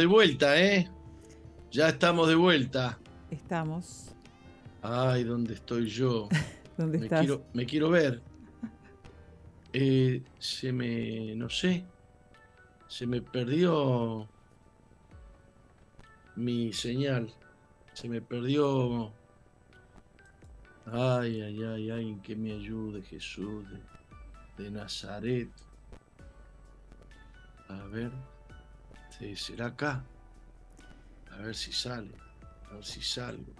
De vuelta, ¿eh? Ya estamos de vuelta. Estamos. Ay, ¿dónde estoy yo? ¿Dónde me estás? Quiero, me quiero ver. Eh, se me. No sé. Se me perdió mi señal. Se me perdió. Ay, ay, ay, ay, que me ayude Jesús de, de Nazaret. A ver. Sí, será acá. A ver si sale. A ver si salgo.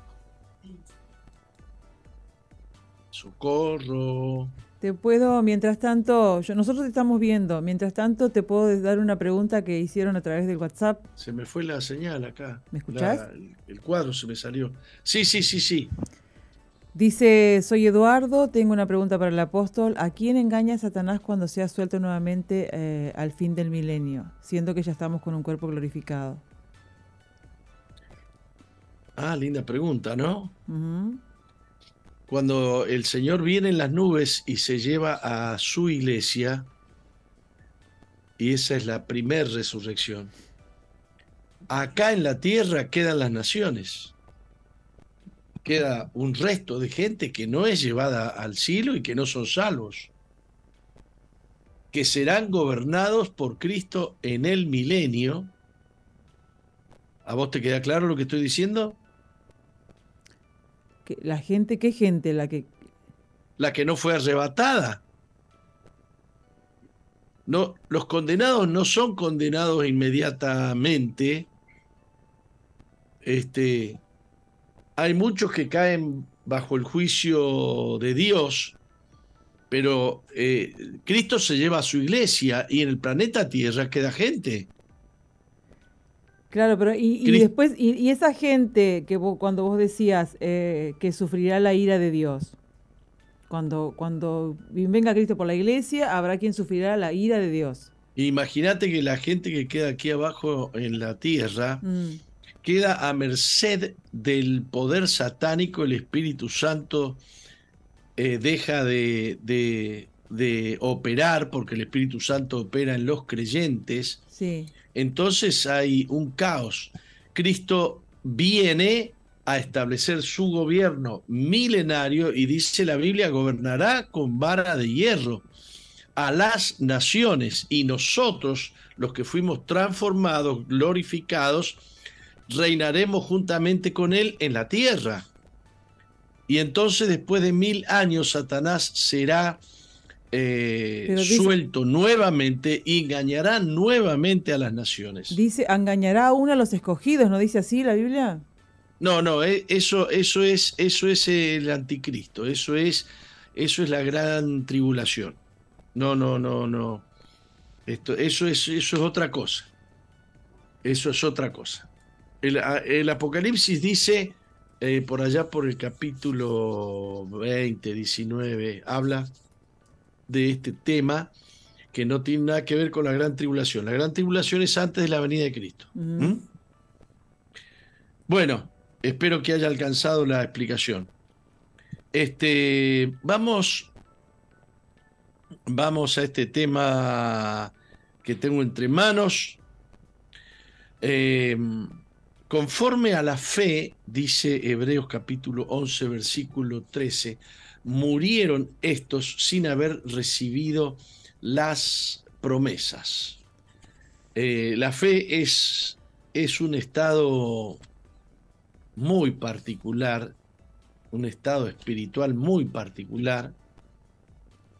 Socorro. Te puedo, mientras tanto, yo, nosotros te estamos viendo, mientras tanto te puedo dar una pregunta que hicieron a través del WhatsApp. Se me fue la señal acá. ¿Me escuchás? el, el cuadro se me salió. Sí, sí, sí, sí. Dice, soy Eduardo, tengo una pregunta para el apóstol. ¿A quién engaña Satanás cuando sea suelto nuevamente eh, al fin del milenio, siendo que ya estamos con un cuerpo glorificado? Ah, linda pregunta, ¿no? Cuando el Señor viene en las nubes y se lleva a su iglesia, y esa es la primer resurrección, acá en la tierra quedan las naciones. Queda un resto de gente que no es llevada al cielo y que no son salvos, que serán gobernados por Cristo en el milenio. ¿A vos te queda claro lo que estoy diciendo? La gente, ¿qué gente? La que la que no fue arrebatada. No, los condenados no son condenados inmediatamente. Este, hay muchos que caen bajo el juicio de Dios, pero eh, Cristo se lleva a su iglesia y en el planeta Tierra queda gente. Claro, pero y, después, y, y esa gente que vos- cuando vos decías eh, que sufrirá la ira de Dios, cuando, cuando venga Cristo por la iglesia, habrá quien sufrirá la ira de Dios. Imagínate que la gente que queda aquí abajo en la Tierra Mm, queda a merced del poder satánico, el Espíritu Santo eh, deja de, de- de operar porque el Espíritu Santo opera en los creyentes, sí, entonces hay un caos. Cristo viene a establecer su gobierno milenario y dice la Biblia, gobernará con vara de hierro a las naciones y nosotros, los que fuimos transformados, glorificados, reinaremos juntamente con él en la tierra. Y entonces después de mil años Satanás será eh, dice- suelto nuevamente y engañará nuevamente a las naciones. dice, engañará a uno a los escogidos, ¿no dice así la Biblia? No, no, eh, eso, eso es, eso es el anticristo, eso es, eso es la gran tribulación. No, no, no, no. Esto, eso es, eso es otra cosa. Eso es otra cosa. El, Apocalipsis dice, eh, por allá por el capítulo 20, 19, habla de este tema que no tiene nada que ver con la gran tribulación. La gran tribulación es antes de la venida de Cristo. Ujú. ¿Mm? Bueno, espero que haya alcanzado la explicación. Este, vamos, vamos a este tema que tengo entre manos. Eh, conforme a la fe, dice Hebreos capítulo 11, versículo 13, murieron estos sin haber recibido las promesas. Eh, la fe es, es un estado muy particular, un estado espiritual muy particular,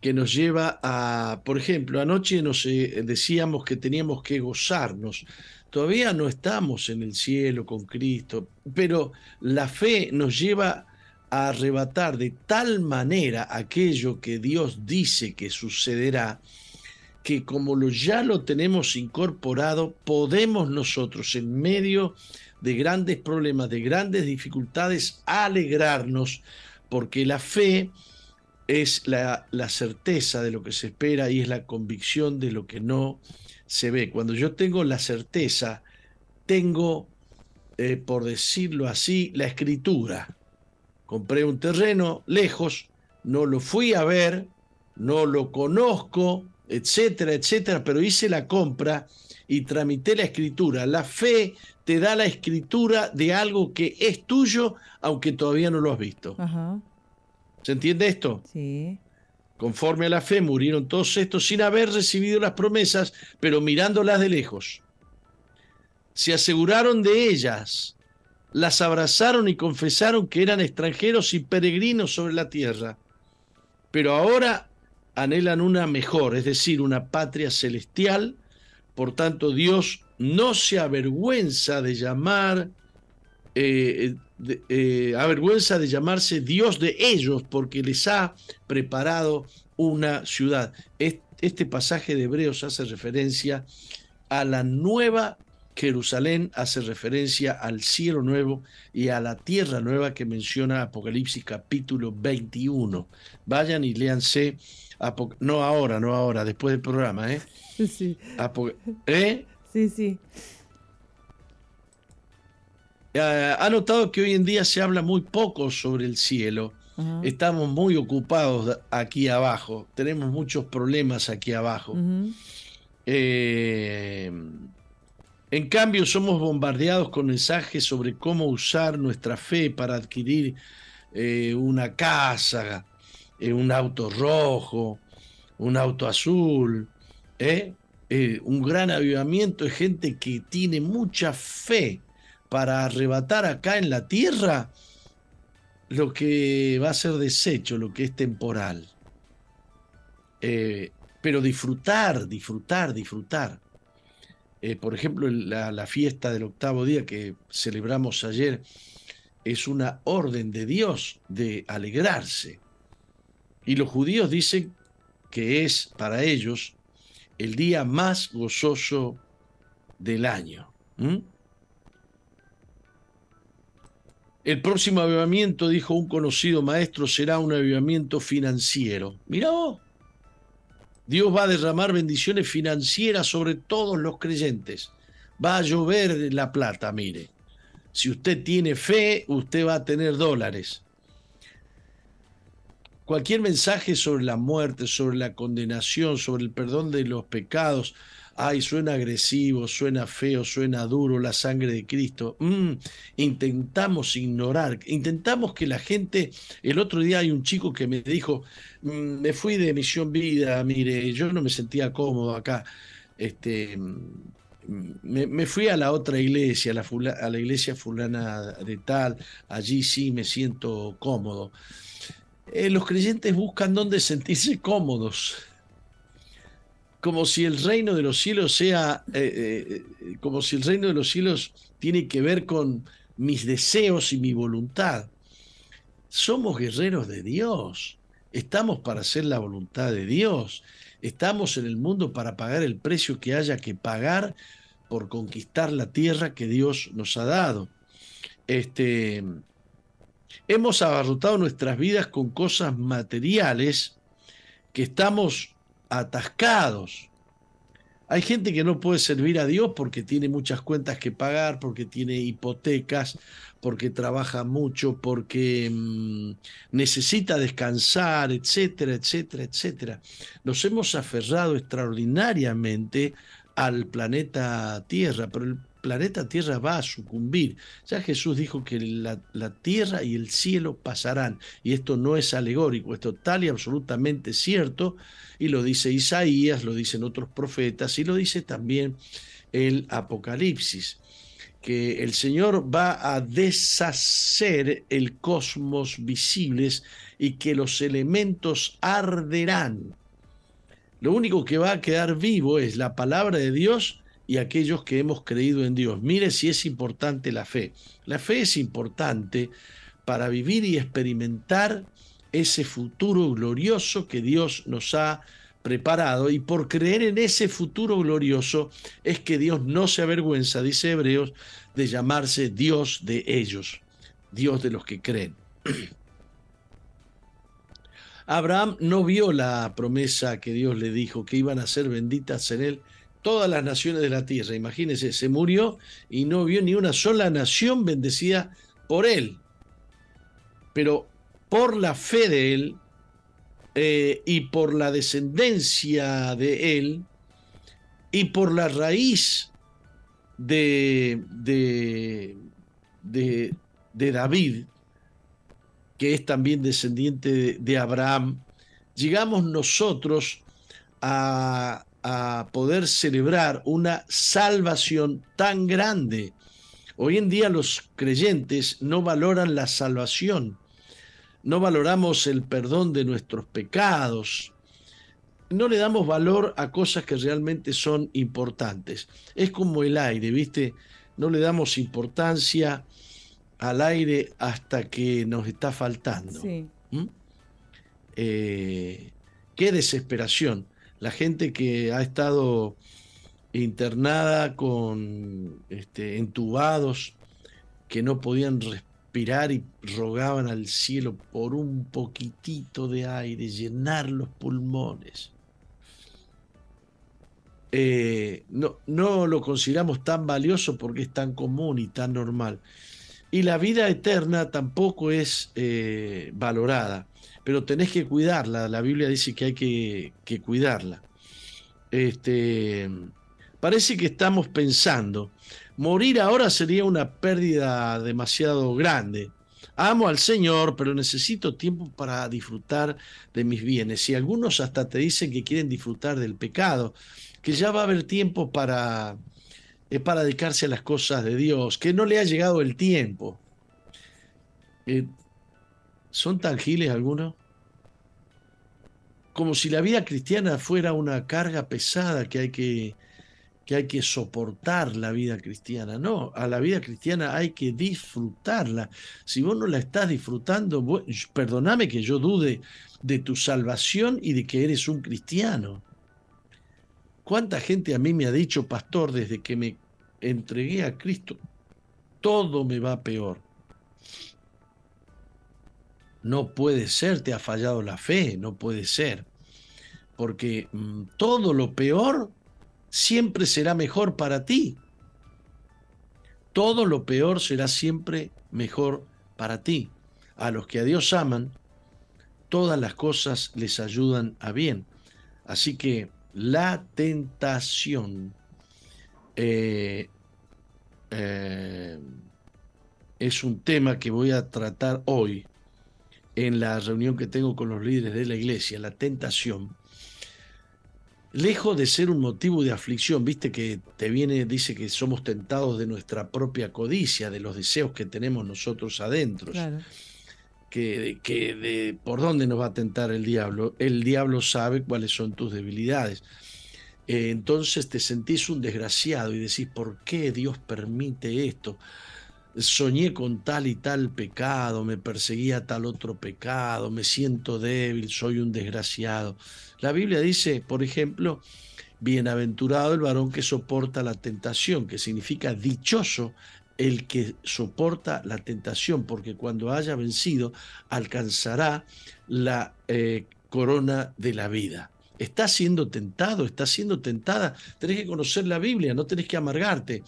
que nos lleva a, por ejemplo, anoche nos eh, decíamos que teníamos que gozarnos. Todavía no estamos en el cielo con Cristo, pero la fe nos lleva a arrebatar de tal manera aquello que Dios dice que sucederá, que como lo, ya lo tenemos incorporado, podemos nosotros en medio de grandes problemas, de grandes dificultades, alegrarnos, porque la fe es la, la, certeza de lo que se espera y es la convicción de lo que no se ve. Cuando yo tengo la certeza, tengo, eh, por decirlo así, la escritura. Compré un terreno lejos, no lo fui a ver, no lo conozco, etcétera, etcétera, pero hice la compra y tramité la escritura. La fe te da la escritura de algo que es tuyo, aunque todavía no lo has visto. ¿Se entiende esto? Sí. Conforme a la fe murieron todos estos sin haber recibido las promesas, pero mirándolas de lejos. Se aseguraron de ellas, las abrazaron y confesaron que eran extranjeros y peregrinos sobre la tierra. Pero ahora anhelan una mejor, es decir, una patria celestial. Por tanto, Dios no se avergüenza de llamar, eh, eh, avergüenza de llamarse Dios de ellos, porque les ha preparado una ciudad. Este pasaje de Hebreos hace referencia a la nueva Jerusalén, hace referencia al cielo nuevo y a la tierra nueva que menciona Apocalipsis capítulo 21. Vayan y léanse no ahora, no ahora, después del programa, ¿eh? Sí. ¿Eh? Sí, sí. Ha notado que hoy en día se habla muy poco sobre el cielo. Estamos muy ocupados aquí abajo. Tenemos muchos problemas aquí abajo. Eh, en cambio, somos bombardeados con mensajes sobre cómo usar nuestra fe para adquirir eh, una casa, eh, un auto rojo, un auto azul, ¿eh? Eh, un gran avivamiento de gente que tiene mucha fe para arrebatar acá en la tierra lo que va a ser desecho, lo que es temporal. pero disfrutar, disfrutar, disfrutar. por ejemplo, la, la fiesta del octavo día que celebramos ayer es una orden de Dios de alegrarse. Y los judíos dicen que es para ellos el día más gozoso del año. El próximo avivamiento, dijo un conocido maestro, será un avivamiento financiero. Vos, Dios va a derramar bendiciones financieras sobre todos los creyentes. Va a llover la plata, mire. Si usted tiene fe, usted va a tener dólares cualquier mensaje sobre la muerte, sobre la condenación, sobre el perdón de los pecados, ay, suena agresivo, suena feo, suena duro, la sangre de Cristo. Mm, intentamos ignorar, intentamos que la gente, el otro día hay un chico que me dijo, mm, me fui de Misión Vida, mire, yo no me sentía cómodo acá. Este, mm, me, fui a la otra iglesia, a la, a la iglesia fulana de tal, allí sí me siento cómodo. Eh, los creyentes buscan dónde sentirse cómodos, como si el reino de los cielos sea, eh, eh, como si el reino de los cielos tiene que ver con mis deseos y mi voluntad. Somos guerreros de Dios, estamos para hacer la voluntad de Dios, estamos en el mundo para pagar el precio que haya que pagar por conquistar la tierra que Dios nos ha dado. Este, Hemos abarrotado nuestras vidas con cosas materiales que estamos atascados. Hay gente que no puede servir a Dios porque tiene muchas cuentas que pagar, porque tiene hipotecas, porque trabaja mucho, porque mm, necesita descansar, etcétera, etcétera, etcétera. Nos hemos aferrado extraordinariamente al planeta Tierra, pero el planeta Tierra va a sucumbir. Ya Jesús dijo que la, tierra y el cielo pasarán. Y esto no es alegórico, esto tal y absolutamente cierto. Y lo dice Isaías, lo dicen otros profetas y lo dice también el Apocalipsis. que el Señor va a deshacer el cosmos visibles y que los elementos arderán. Lo único que va a quedar vivo es la palabra de Dios y aquellos que hemos creído en Dios. Mire si es importante la fe. La fe es importante para vivir y experimentar ese futuro glorioso que Dios nos ha preparado y por creer en ese futuro glorioso es que Dios no se avergüenza, dice Hebreos, de llamarse Dios de ellos, Dios de los que creen. Abraham no vio la promesa que Dios le dijo, que iban a ser benditas en él todas las naciones de la tierra. Imagínense, se murió y no vio ni una sola nación bendecida por él. Pero por la fe de él, eh, y por la descendencia de él y por la raíz de, de, de, David, que es también descendiente de, Abraham, llegamos nosotros a, a poder celebrar una salvación tan grande. Hoy en día los creyentes no valoran la salvación, no valoramos el perdón de nuestros pecados, no le damos valor a cosas que realmente son importantes. Es como el aire, ¿viste? No le damos importancia al aire hasta que nos está faltando. ¿Mm? Eh, qué desesperación. La gente que ha estado internada con este, entubados, que no podían respirar y rogaban al cielo por un poquitito de aire, llenar los pulmones. Eh, no lo consideramos tan valioso porque es tan común y tan normal. Y la vida eterna tampoco es eh, valorada, pero tenés que cuidarla. La Biblia dice que hay que, que cuidarla. Este, parece que estamos pensando Morir ahora sería una pérdida demasiado grande. Amo al Señor, pero necesito tiempo para disfrutar de mis bienes. Y algunos hasta te dicen que quieren disfrutar del pecado, que ya va a haber tiempo para, eh, para dedicarse a las cosas de Dios, que no le ha llegado el tiempo. Eh, ¿Son tangibles algunos? Como si la vida cristiana fuera una carga pesada que hay que que hay que soportar la vida cristiana. No, a la vida cristiana hay que disfrutarla. Si vos no la estás disfrutando, perdóname que yo dude de tu salvación y de que eres un cristiano. ¿Cuánta gente a mí me ha dicho, pastor, desde que me entregué a Cristo, todo me va peor? No puede ser, te ha fallado la fe, no puede ser. Porque mm, todo lo peor siempre será mejor para ti. Todo lo peor será siempre mejor para ti. A los que a Dios aman, todas las cosas les ayudan a bien. Así que la tentación eh, eh, es un tema que voy a tratar hoy en la reunión que tengo con los líderes de la iglesia, la tentación lejos de ser un motivo de aflicción, viste que te viene, dice que somos tentados de nuestra propia codicia, de los deseos que tenemos nosotros adentro. Que, de, por dónde nos va a tentar el diablo. El diablo sabe cuáles son tus debilidades. Eh, entonces te sentís un desgraciado y decís, ¿por qué Dios permite esto? soñé con tal y tal pecado, me perseguía tal otro pecado, me siento débil, soy un desgraciado. La Biblia dice, por ejemplo, bienaventurado el varón que soporta la tentación, que significa dichoso el que soporta la tentación, porque cuando haya vencido alcanzará la eh, corona de la vida. Estás siendo tentado, estás siendo tentada, tenés que conocer la Biblia, no tenés que amargarte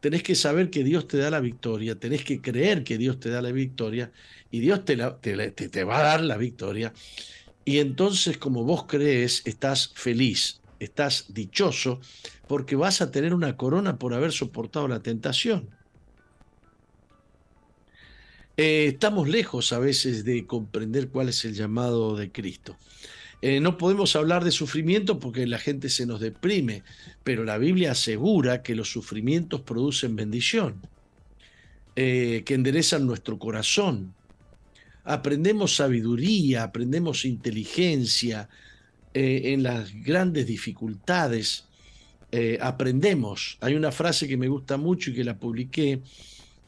tenés que saber que Dios te da la victoria, tenés que creer que Dios te da la victoria y Dios te, te, va a dar la victoria. Y entonces como vos crees, estás feliz, estás dichoso, porque vas a tener una corona por haber soportado la tentación. Eh, estamos lejos a veces de comprender cuál es el llamado de Cristo. Eh, no podemos hablar de sufrimiento porque la gente se nos deprime, pero la Biblia asegura que los sufrimientos producen bendición, que enderezan nuestro corazón. Aprendemos sabiduría, aprendemos inteligencia en las grandes dificultades eh, aprendemos. Hay una frase que me gusta mucho y que la publiqué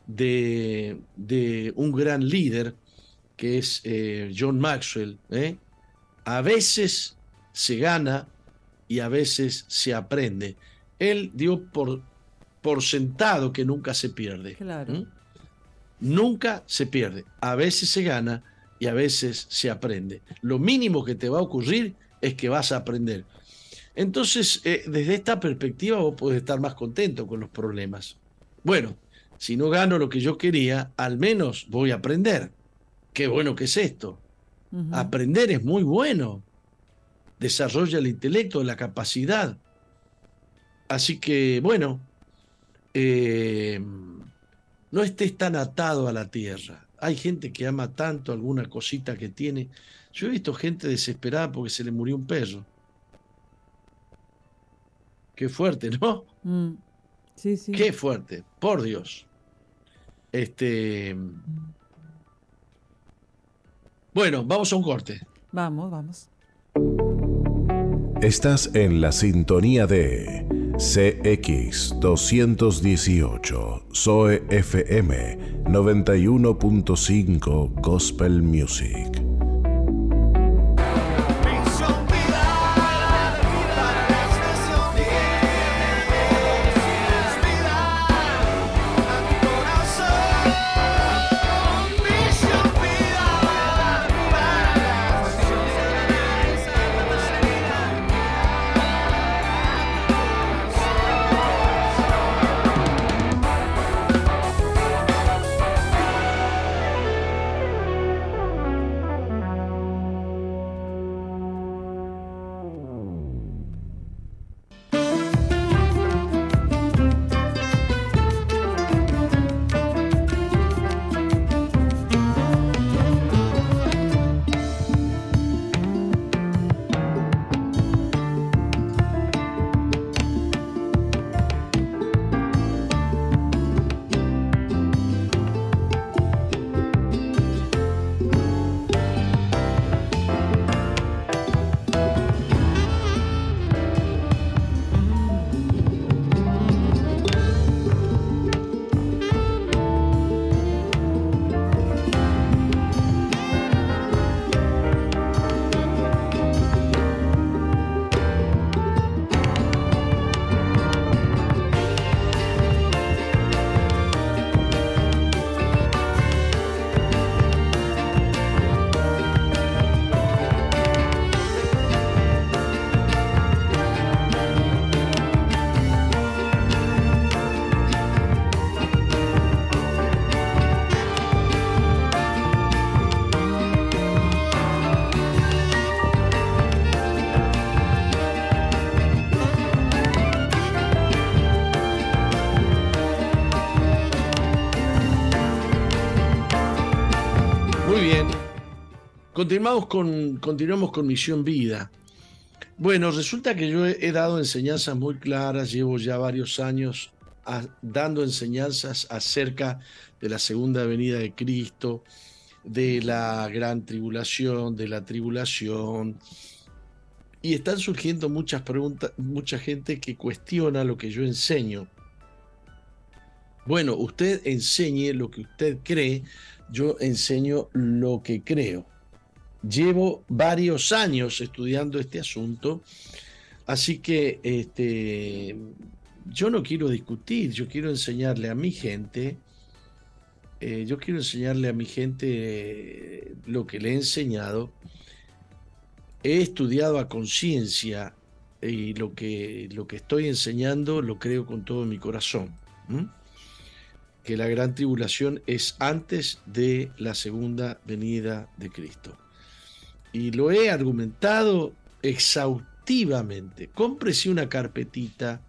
de, un gran líder que es eh, John Maxwell. ¿eh? A veces se gana y a veces se aprende. Él dio por, por sentado que nunca se pierde. Nunca se pierde. A veces se gana y a veces se aprende. Lo mínimo que te va a ocurrir es que vas a aprender. Entonces, eh, desde esta perspectiva vos podés estar más contento con los problemas. Bueno, si no gano lo que yo quería, al menos voy a aprender. Qué bueno que es esto. Aprender es muy bueno. Desarrolla el intelecto, la capacidad. Así que, bueno, eh, no estés tan atado a la tierra. Hay gente que ama tanto alguna cosita que tiene. Yo he visto gente desesperada porque se le murió un perro. Qué fuerte, ¿no? Mm. Sí, sí. Qué fuerte, por Dios. Este. Bueno, vamos a un corte. Vamos, vamos. Estás en la sintonía de CX 218, Zoe FM 91.5 Gospel Music. Continuamos con, continuamos con Misión Vida. Bueno, resulta que yo he, dado enseñanzas muy claras, llevo ya varios años dando enseñanzas acerca de la segunda venida de Cristo, de la gran tribulación, de la tribulación. Y están surgiendo muchas preguntas, mucha gente que cuestiona lo que yo enseño. Bueno, usted enseñe lo que usted cree, yo enseño lo que creo. Llevo varios años estudiando este asunto, así que este, yo no quiero discutir, yo quiero enseñarle a mi gente, eh, yo quiero enseñarle a mi gente lo que le he enseñado. He estudiado a conciencia y lo que, lo que estoy enseñando lo creo con todo mi corazón. Que la gran tribulación es antes de la segunda venida de Cristo y lo he argumentado exhaustivamente. Cómprese una carpetita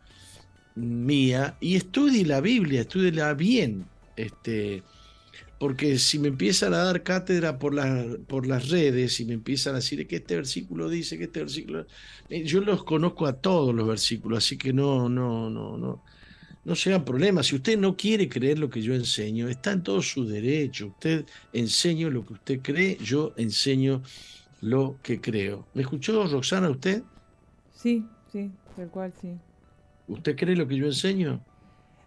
mía y estudie la Biblia, estudiela bien, este, porque si me empiezan a dar cátedra por, por las redes y me empiezan a decir que este versículo dice, que este versículo... Eh, yo los conozco a todos los versículos, así que no, no, no, no, no sean problemas. Si usted no quiere creer lo que yo enseño, está en todo su derecho. Usted enseño lo que usted cree, yo enseño lo que creo. ¿Me escuchó Roxana usted? Sí, sí, tal cual, sí. ¿Usted cree lo que yo enseño?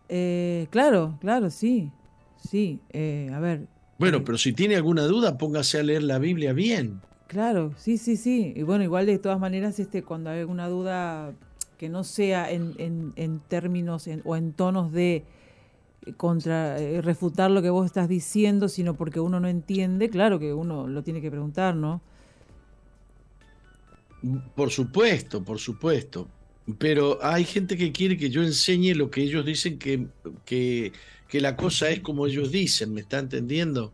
Eh, claro, claro, sí. Sí, eh, a ver. Bueno, eh, pero si tiene alguna duda, póngase a leer la Biblia bien. Claro, sí, sí, sí. Y bueno, igual de todas maneras, este, cuando hay alguna duda que no sea en, en, en términos o en tonos de contra refutar lo que vos estás diciendo, sino porque uno no entiende, claro que uno lo tiene que preguntar, ¿no? Por supuesto, por supuesto. Pero hay gente que quiere que yo enseñe lo que ellos dicen que, que, la cosa es como ellos dicen, ¿me está entendiendo?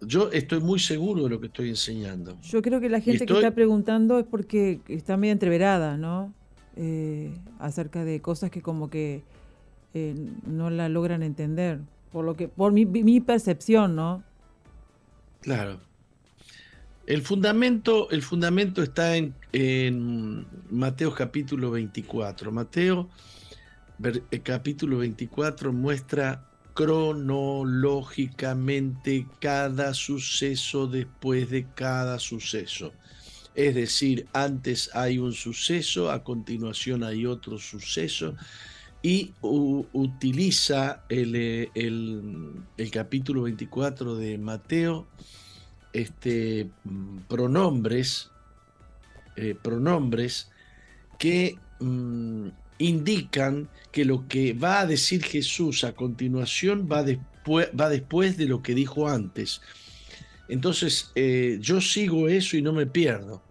Yo estoy muy seguro de lo que estoy enseñando. Yo creo que la gente que está preguntando es porque está medio entreverada, ¿no? Eh, acerca de cosas que como que eh, no la logran entender. Por lo que, por mi, mi percepción, ¿no? Claro. El fundamento, el fundamento está en, Mateo capítulo 24. Mateo eh, capítulo 24 muestra cronológicamente cada suceso después de cada suceso. Es decir, antes hay un suceso, a continuación hay otro suceso, y utiliza el, eh, el, el capítulo 24 de Mateo este, mm, pronombres, eh, pronombres que mm, indican que lo que va a decir Jesús a continuación va, después, va después de lo que dijo antes. Entonces, eh, yo sigo eso y no me pierdo.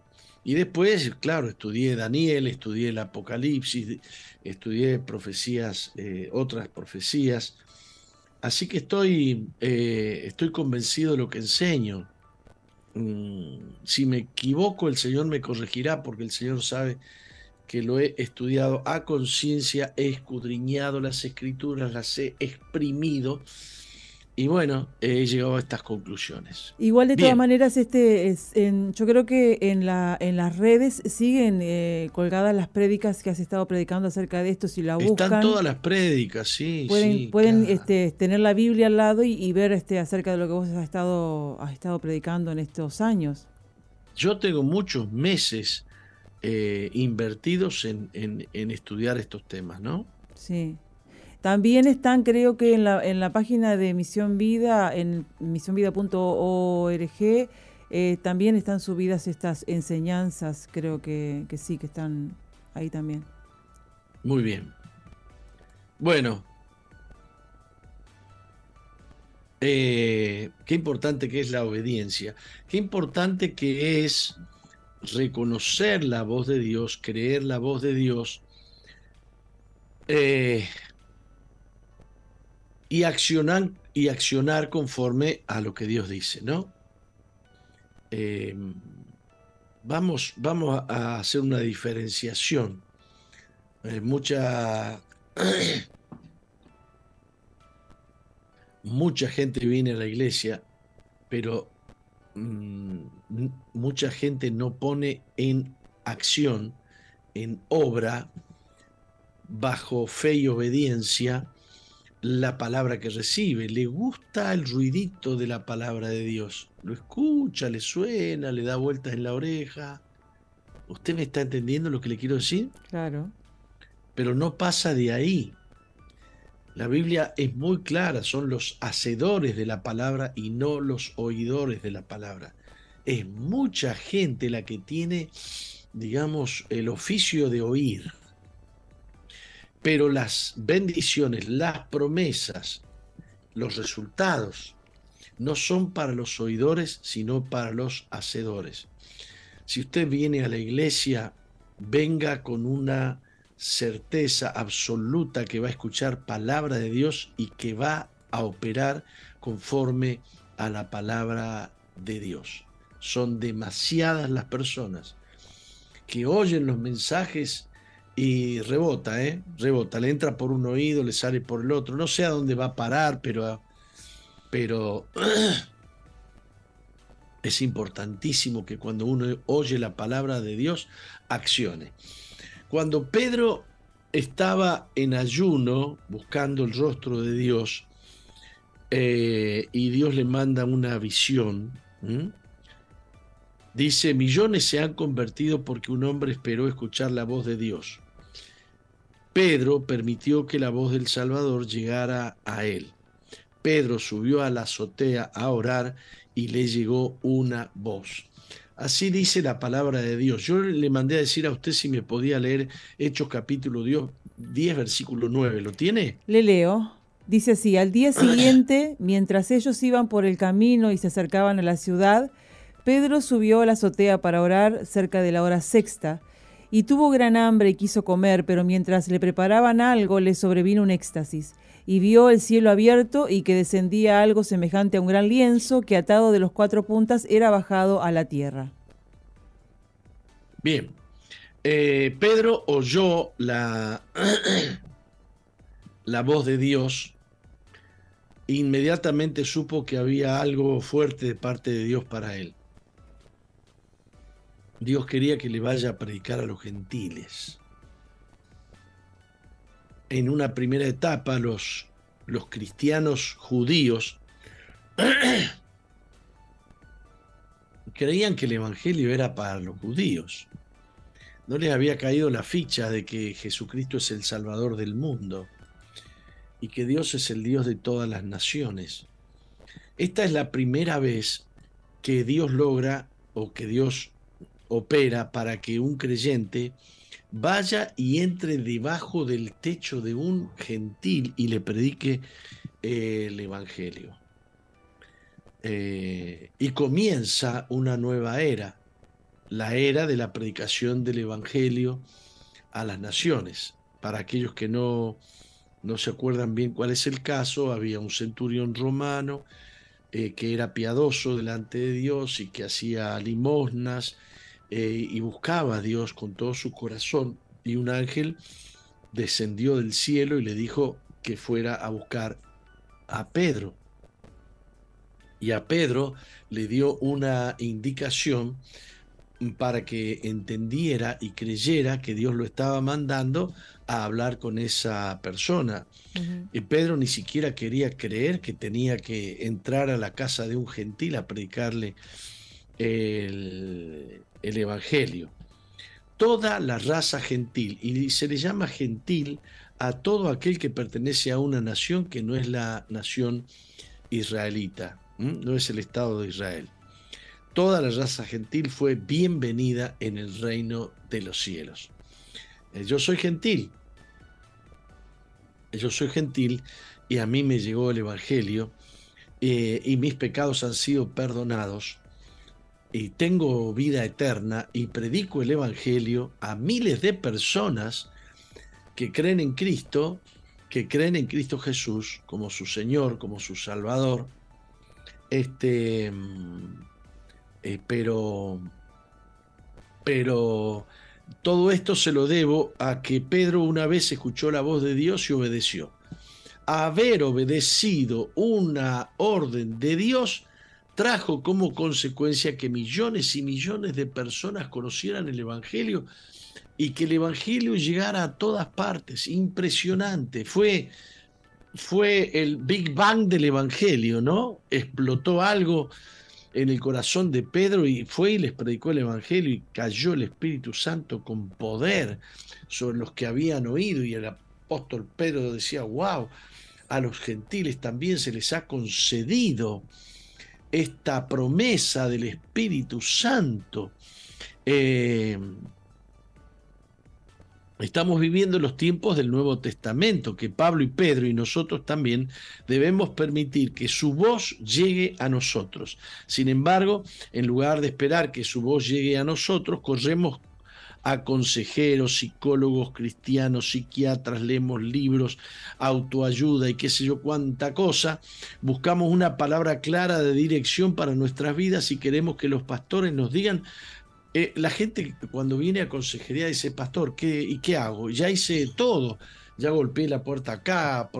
Y después, claro, estudié Daniel, estudié el Apocalipsis, estudié profecías, eh, otras profecías. Así que estoy, estoy convencido de lo que enseño. Mm, si me equivoco, el Señor me corregirá, porque el Señor sabe que lo he estudiado a conciencia, he escudriñado las escrituras, las he exprimido y bueno, he llegado a estas conclusiones. Igual de todas maneras, este, es, en, yo creo que en, la, en las redes siguen eh, colgadas las prédicas que has estado predicando acerca de esto, si la buscan. Están todas las prédicas, sí. Pueden, pueden este, tener la Biblia al lado y, ver este, acerca de lo que vos has estado, has estado predicando en estos años. Yo tengo muchos meses eh, invertidos en, en, en estudiar estos temas, ¿no? Sí. También están, creo que en la, en la página de Misión Vida, en misionvida.org, eh, también están subidas estas enseñanzas, creo que, sí, que están ahí también. Muy bien. Bueno, eh, qué importante que es la obediencia, qué importante que es reconocer la voz de Dios, creer la voz de Dios, eh, y accionar, y accionar conforme a lo que Dios dice, ¿no? Em, vamos, vamos a hacer una diferenciación. Eh, mucha, mucha gente viene a la iglesia, pero mm, mucha gente no pone en acción, en obra, bajo fe y obediencia, la palabra que recibe, le gusta el ruidito de la palabra de Dios. Lo escucha, le suena, le da vueltas en la oreja. ¿Usted me está entendiendo lo que le quiero decir? Claro. Pero no pasa de ahí. La Biblia es muy clara, son los hacedores de la palabra y no los oidores de la palabra. Es mucha gente la que tiene, digamos, el oficio de oír pero las bendiciones, las promesas, los resultados no son para los oidores, sino para los hacedores. Si usted viene a la iglesia, venga con una certeza absoluta que va a escuchar palabra de Dios y que va a operar conforme a la palabra de Dios. Son demasiadas las personas que oyen los mensajes y rebota, ¿eh? Rebota, le entra por un oído, le sale por el otro. No sé a dónde va a parar, pero pero es importantísimo que cuando uno oye la palabra de Dios, accione. Cuando Pedro estaba en ayuno buscando el rostro de Dios eh, y Dios le manda una visión, dice, millones se han convertido porque un hombre esperó escuchar la voz de Dios. Pedro permitió que la voz del Salvador llegara a él. Pedro subió a la azotea a orar y le llegó una voz. Así dice la palabra de Dios. Yo le mandé a decir a usted si me podía leer Hechos capítulo 10, versículo 9. ¿Lo tiene? Le leo. Dice así, al día siguiente, mientras ellos iban por el camino y se acercaban a la ciudad, Pedro subió a la azotea para orar cerca de la hora sexta, y tuvo gran hambre y quiso comer, pero mientras le preparaban algo le sobrevino un éxtasis y vio el cielo abierto y que descendía algo semejante a un gran lienzo que atado de los cuatro puntas era bajado a la tierra. Bien, eh, Pedro oyó la, la voz de Dios, inmediatamente supo que había algo fuerte de parte de Dios para él. Dios quería que le vaya a predicar a los gentiles en una primera etapa los, los cristianos judíos creían que el Evangelio era para los judíos. No les había caído la ficha de que Jesucristo es el Salvador del mundo y que Dios es el Dios de todas las naciones. Esta es la primera vez que Dios logra o que Dios opera para que un creyente vaya y entre debajo del techo de un gentil y le predique eh, el Evangelio. Eh, y comienza una nueva era, la era de la predicación del Evangelio a las naciones. Para aquellos que no, no se acuerdan bien cuál es el caso, había un centurión romano eh, que era piadoso delante de Dios y que hacía limosnas eh, y buscaba a Dios con todo su corazón y un ángel descendió del cielo y le dijo que fuera a buscar a Pedro. Y a Pedro le dio una indicación para que entendiera y creyera que Dios lo estaba mandando a hablar con esa persona. Y Pedro ni siquiera quería creer que tenía que entrar a la casa de un gentil a predicarle el, el Evangelio. Toda la raza gentil, y se le llama gentil a todo aquel que pertenece a una nación que no es la nación israelita, no es el Estado de Israel. Toda la raza gentil fue bienvenida en el reino de los cielos. Eh, yo soy gentil, yo soy gentil y a mí me llegó el Evangelio eh, y mis pecados han sido perdonados y tengo vida eterna y predico el Evangelio a miles de personas que creen en Cristo, que creen en Cristo Jesús como su Señor, como su Salvador. Este, mm, eh, pero, pero todo esto se lo debo a que Pedro una vez escuchó la voz de Dios y obedeció. Haber obedecido una orden de Dios trajo como consecuencia que millones y millones de personas conocieran el Evangelio y que el Evangelio llegara a todas partes. Impresionante. Fue, fue el Big Bang del Evangelio, ¿no? Explotó algo en el corazón de Pedro y fue y les predicó el Evangelio y cayó el Espíritu Santo con poder sobre los que habían oído y el apóstol Pedro decía, wow, a los gentiles también se les ha concedido esta promesa del Espíritu Santo. Eh, estamos viviendo los tiempos del Nuevo Testamento, que Pablo y Pedro y nosotros también debemos permitir que su voz llegue a nosotros. Sin embargo, en lugar de esperar que su voz llegue a nosotros, corremos a consejeros, psicólogos cristianos, psiquiatras, leemos libros, autoayuda y qué sé yo cuánta cosa. Buscamos una palabra clara de dirección para nuestras vidas y queremos que los pastores nos digan. Eh, la gente cuando viene a consejería dice, pastor, ¿qué, ¿y qué hago? Ya hice todo, ya golpeé la puerta acá,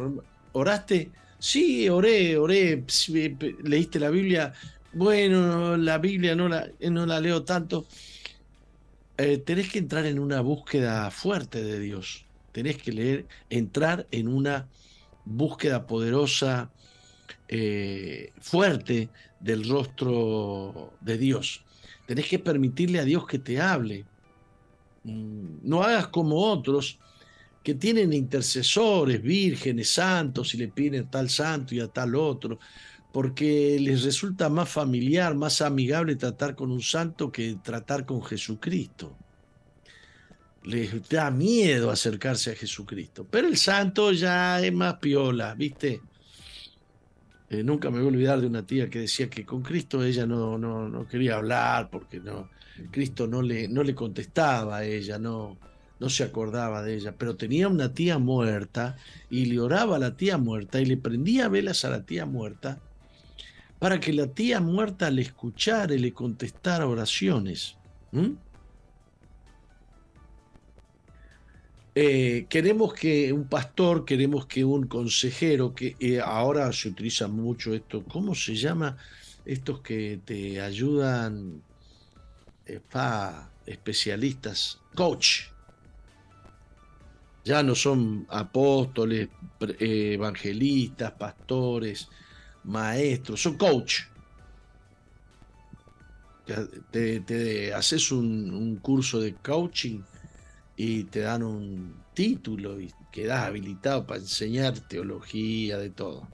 ¿oraste? Sí, oré, oré, leíste la Biblia. Bueno, la Biblia no la, no la leo tanto. Eh, tenés que entrar en una búsqueda fuerte de Dios. Tenés que leer, entrar en una búsqueda poderosa, eh, fuerte del rostro de Dios. Tenés que permitirle a Dios que te hable. Mm, no hagas como otros que tienen intercesores, vírgenes, santos, y le piden a tal santo y a tal otro, porque les resulta más familiar, más amigable tratar con un santo que tratar con Jesucristo. Les da miedo acercarse a Jesucristo. Pero el santo ya es más piola, ¿viste? Eh, nunca me voy a olvidar de una tía que decía que con Cristo ella no, no, no quería hablar porque no, Cristo no le, no le contestaba a ella, no, no se acordaba de ella, pero tenía una tía muerta y le oraba a la tía muerta y le prendía velas a la tía muerta para que la tía muerta le escuchara y le contestara oraciones. Eh, queremos que un pastor, queremos que un consejero, que eh, ahora se utiliza mucho esto, ¿cómo se llama? Estos que te ayudan, eh, especialistas, coach ya no son apóstoles, evangelistas, pastores, maestros, son coach. Te, haces un, curso de coaching y te dan un título y quedas habilitado para enseñar teología, de todo.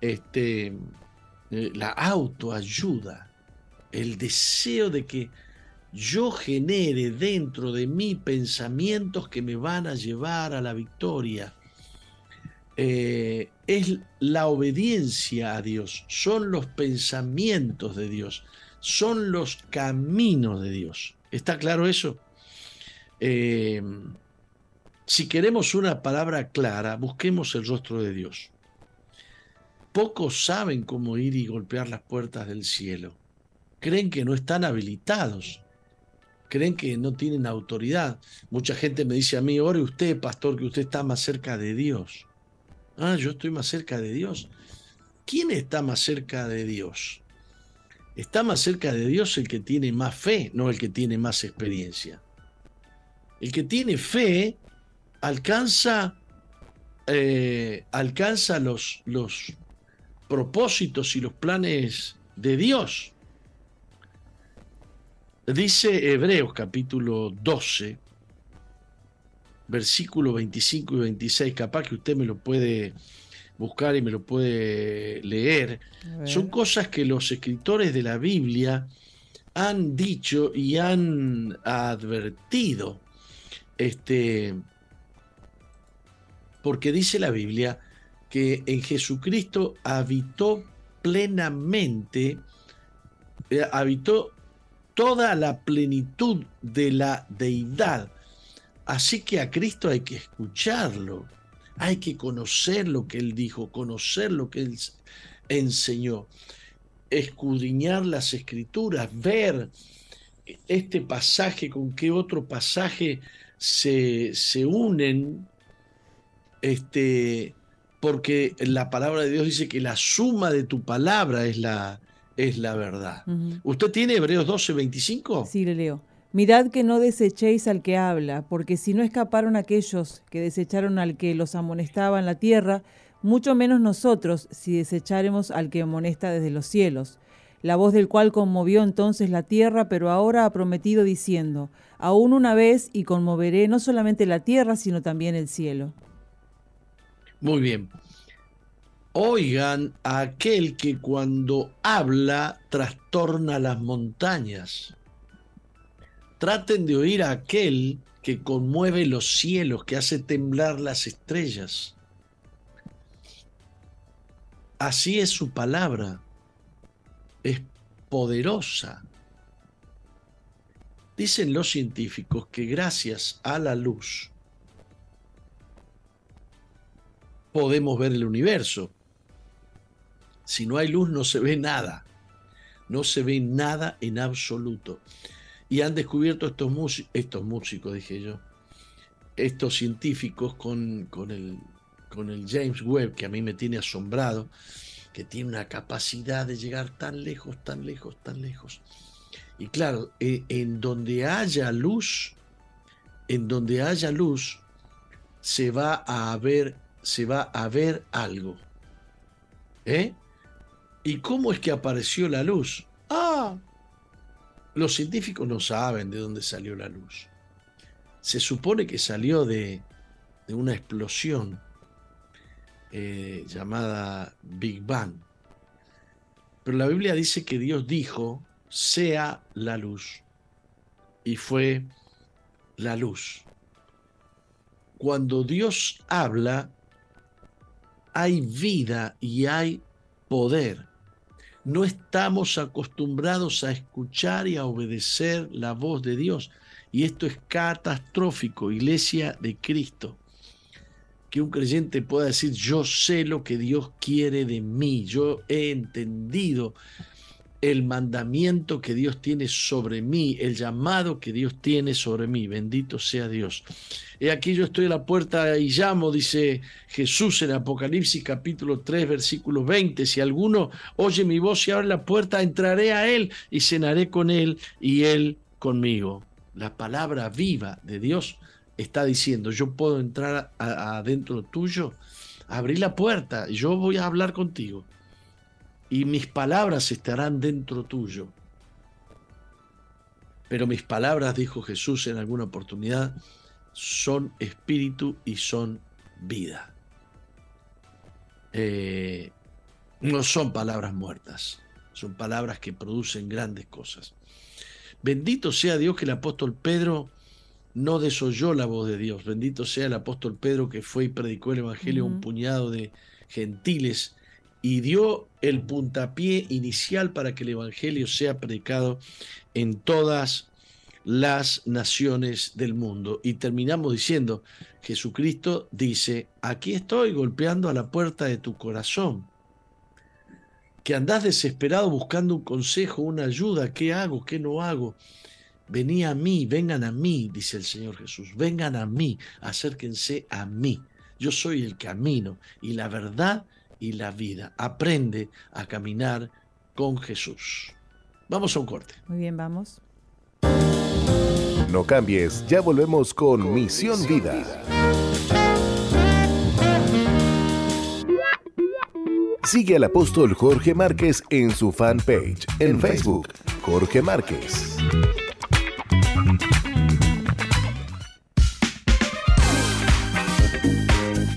Este, eh, la autoayuda, el deseo de que yo genere dentro de mí pensamientos que me van a llevar a la victoria. Eh, es la obediencia a Dios, son los pensamientos de Dios, son los caminos de Dios. ¿Está claro eso? Eh, si queremos una palabra clara, busquemos el rostro de Dios. Pocos saben cómo ir y golpear las puertas del cielo. Creen que no están habilitados creen que no tienen autoridad. Mucha gente me dice a mí, ore usted, pastor, que usted está más cerca de Dios. Ah, yo estoy más cerca de Dios. ¿Quién está más cerca de Dios? Está más cerca de Dios el que tiene más fe, no el que tiene más experiencia. El que tiene fe alcanza, eh, alcanza los, los propósitos y los planes de Dios. Dice Hebreos capítulo 12, versículo 25 y 26, capaz que usted me lo puede buscar y me lo puede leer. Son cosas que los escritores de la Biblia han dicho y han advertido. Este, porque dice la Biblia que en Jesucristo habitó plenamente, eh, habitó toda la plenitud de la deidad. Así que a Cristo hay que escucharlo, hay que conocer lo que Él dijo, conocer lo que Él enseñó, escudriñar las escrituras, ver este pasaje con qué otro pasaje se, se unen, este, porque la palabra de Dios dice que la suma de tu palabra es la, es la verdad. ¿Usted tiene Hebreos 12, 25? Sí, le leo. Mirad que no desechéis al que habla, porque si no escaparon aquellos que desecharon al que los amonestaba en la tierra, mucho menos nosotros si desecháremos al que amonesta desde los cielos, la voz del cual conmovió entonces la tierra, pero ahora ha prometido diciendo, aún una vez y conmoveré no solamente la tierra, sino también el cielo. Muy bien oigan a aquel que cuando habla trastorna las montañas. Traten de oír a aquel que conmueve los cielos, que hace temblar las estrellas. Así es su palabra. Es poderosa. Dicen los científicos que gracias a la luz podemos ver el universo. Si no hay luz no se ve nada. No se ve nada en absoluto. Y han descubierto estos, músicos, dije yo, estos científicos con, el, James Webb, que a mí me tiene asombrado, que tiene una capacidad de llegar tan lejos, tan lejos, tan lejos. Y claro, eh, en donde haya luz, en donde haya luz, se va a ver, se va a ver algo. ¿Eh? ¿Y cómo es que apareció la luz? Los científicos no saben de dónde salió la luz. Se supone que salió de, de una explosión eh, llamada Big Bang. Pero la Biblia dice que Dios dijo, sea la luz. Y fue la luz. Cuando Dios habla, hay vida y hay poder. No estamos acostumbrados a escuchar y a obedecer la voz de Dios. Y esto es catastrófico, iglesia de Cristo que un creyente pueda decir, yo sé lo que Dios quiere de mí, yo he entendido el mandamiento que Dios tiene sobre mí, el llamado que Dios tiene sobre mí. Bendito sea Dios. He aquí yo estoy a la puerta y llamo, dice Jesús en Apocalipsis capítulo 3, versículo 20. Si alguno oye mi voz y abre la puerta, entraré a él y cenaré con él y él conmigo. La palabra viva de Dios está diciendo, yo puedo entrar adentro tuyo, abrí la puerta, yo voy a hablar contigo y mis palabras estarán dentro tuyo. Pero mis palabras, dijo Jesús en alguna oportunidad, son espíritu y son vida. Eh, no son palabras muertas, son palabras que producen grandes cosas. Bendito sea Dios que el apóstol Pedro no desoyó la voz de Dios. Bendito sea el apóstol Pedro que fue y predicó el Evangelio a un puñado de gentiles y dio el puntapié inicial para que el Evangelio sea predicado en todas las naciones del mundo. Y terminamos diciendo, Jesucristo dice, aquí estoy golpeando a la puerta de tu corazón, que andás desesperado buscando un consejo, una ayuda, ¿qué hago? ¿Qué no hago? Vení a mí, vengan a mí, dice el Señor Jesús, vengan a mí, acérquense a mí. Yo soy el camino y la verdad y la vida. Aprende a caminar con Jesús. Vamos a un corte. Muy bien, vamos. No cambies, ya volvemos con, Misión, Vida. Sigue al apóstol Jorge Márquez en su fanpage en Facebook, Jorge Márquez.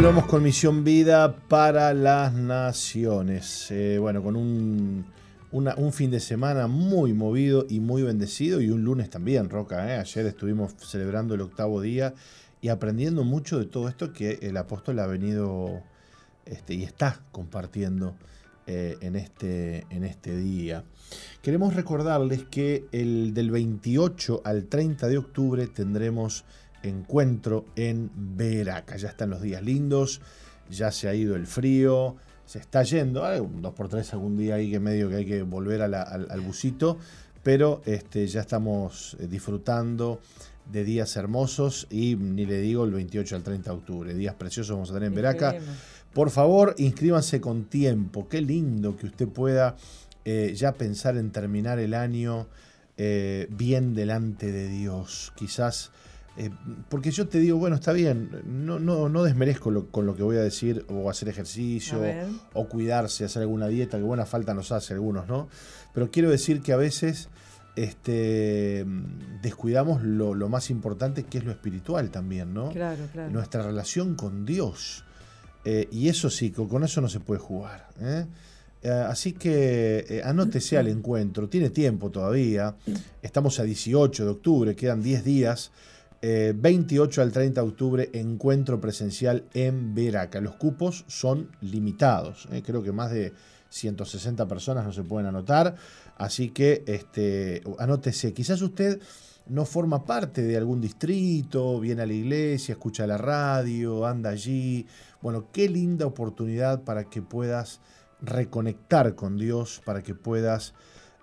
Continuamos con Misión Vida para las Naciones. Eh, bueno, con un, un, fin de semana muy movido y muy bendecido y un lunes también, Roca. ¿eh? Ayer estuvimos celebrando el octavo día y aprendiendo mucho de todo esto que el apóstol ha venido este, y está compartiendo eh, en, este, en este día. Queremos recordarles que el del 28 al 30 de octubre tendremos encuentro en Veraca. Ya están los días lindos, ya se ha ido el frío, se está yendo, hay un 2x3 algún día ahí que medio que hay que volver al, al, busito, pero este, ya estamos eh, disfrutando de días hermosos y ni le digo el 28 al 30 de octubre, días preciosos vamos a tener en Veraca. Por favor, inscríbanse con tiempo, qué lindo que usted pueda eh, ya pensar en terminar el año eh, bien delante de Dios. Quizás eh, porque yo te digo, bueno, está bien, no, no, no desmerezco con lo que voy a decir, o hacer ejercicio, o cuidarse, hacer alguna dieta, que buena falta nos hace algunos, ¿no? Pero quiero decir que a veces este, descuidamos lo, más importante que es lo espiritual también, ¿no? Claro, claro. Nuestra relación con Dios. Eh, y eso sí, con eso no se puede jugar. ¿eh? así que anótese al encuentro, tiene tiempo todavía, estamos a 18 de octubre, quedan 10 días 28 eh, al 30 de octubre, encuentro presencial en Veraca. Los cupos son limitados. Eh, creo que más de 160 personas no se pueden anotar. Así que este, anótese. Quizás usted no forma parte de algún distrito, viene a la iglesia, escucha la radio, anda allí. Bueno, qué linda oportunidad para que puedas reconectar con Dios, para que puedas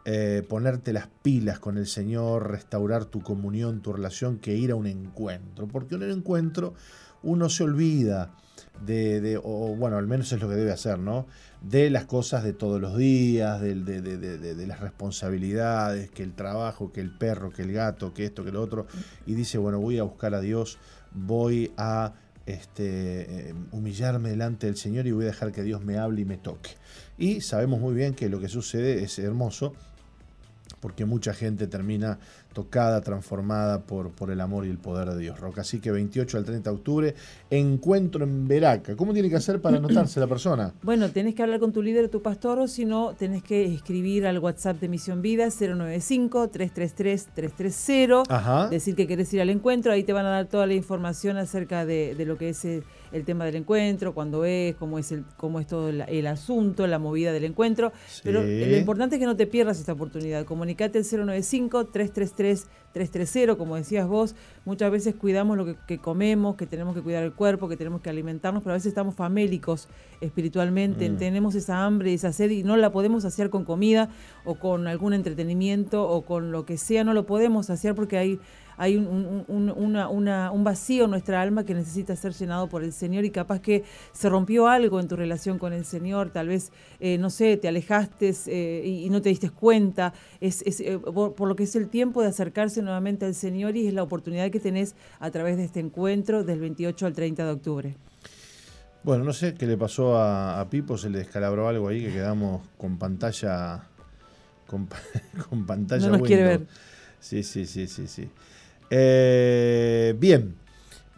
eh, ponerte las pilas con el Señor, restaurar tu comunión, tu relación, que ir a un encuentro. Porque en un encuentro uno se olvida de, o bueno, al menos es lo que debe hacer, ¿no? De las cosas de todos los días, de, de, las responsabilidades, que el trabajo, que el perro, que el gato, que esto, que lo otro, y dice, bueno, voy a buscar a Dios, voy a este, eh, humillarme delante del Señor y voy a dejar que Dios me hable y me toque. Y sabemos muy bien que lo que sucede es hermoso, porque mucha gente termina tocada, transformada por, por el amor y el poder de Dios. Roca, así que 28 al 30 de octubre, encuentro en Veraca. ¿Cómo tiene que hacer para anotarse la persona? Bueno, tenés que hablar con tu líder, tu pastor, o si no, tenés que escribir al WhatsApp de Misión Vida 095-333-330, decir que querés ir al encuentro, ahí te van a dar toda la información acerca de, lo que es el, tema del encuentro, cuándo es, cómo es, el, cómo es todo el, asunto, la movida del encuentro. Pero lo importante es que no te pierdas esta oportunidad. Comunicate al 095-333-330, como decías vos, muchas veces cuidamos lo que, comemos, que tenemos que cuidar el cuerpo, que tenemos que alimentarnos, pero a veces estamos famélicos espiritualmente, mm. tenemos esa hambre, esa sed y no la podemos hacer con comida o con algún entretenimiento o con lo que sea, no lo podemos hacer porque hay hay un, un, vacío en nuestra alma que necesita ser llenado por el Señor y capaz que se rompió algo en tu relación con el Señor, tal vez, eh, no sé, te alejaste eh, y, no te diste cuenta, es, eh, por, lo que es el tiempo de acercarse nuevamente al Señor y es la oportunidad que tenés a través de este encuentro del 28 al 30 de octubre. Bueno, no sé qué le pasó a, Pipo, se le descalabró algo ahí que quedamos con pantalla. Con, pantalla. No nos quiere ver. Sí, sí, sí, sí, sí. Eh, bien,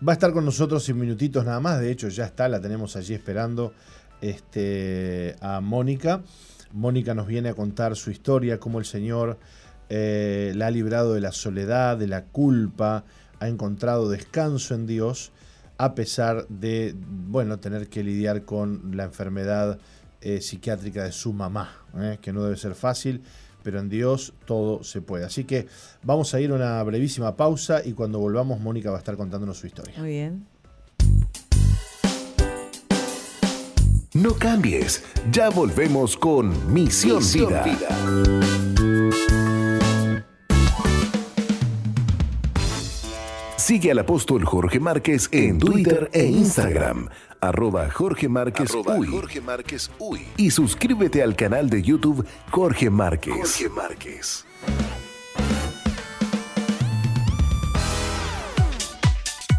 va a estar con nosotros en minutitos nada más. De hecho, ya está, la tenemos allí esperando este, a Mónica. Mónica nos viene a contar su historia, cómo el Señor eh, la ha librado de la soledad, de la culpa, ha encontrado descanso en Dios, a pesar de bueno, tener que lidiar con la enfermedad eh, psiquiátrica de su mamá, que no debe ser fácil pero en Dios todo se puede. Así que vamos a ir a una brevísima pausa y cuando volvamos Mónica va a estar contándonos su historia. Muy bien. No cambies, ya volvemos con Misión, Vida. Sigue al apóstol Jorge Márquez en Twitter e Instagram arroba Jorge Márquez, Uy. Y suscríbete al canal de YouTube Jorge Márquez. Jorge Márquez.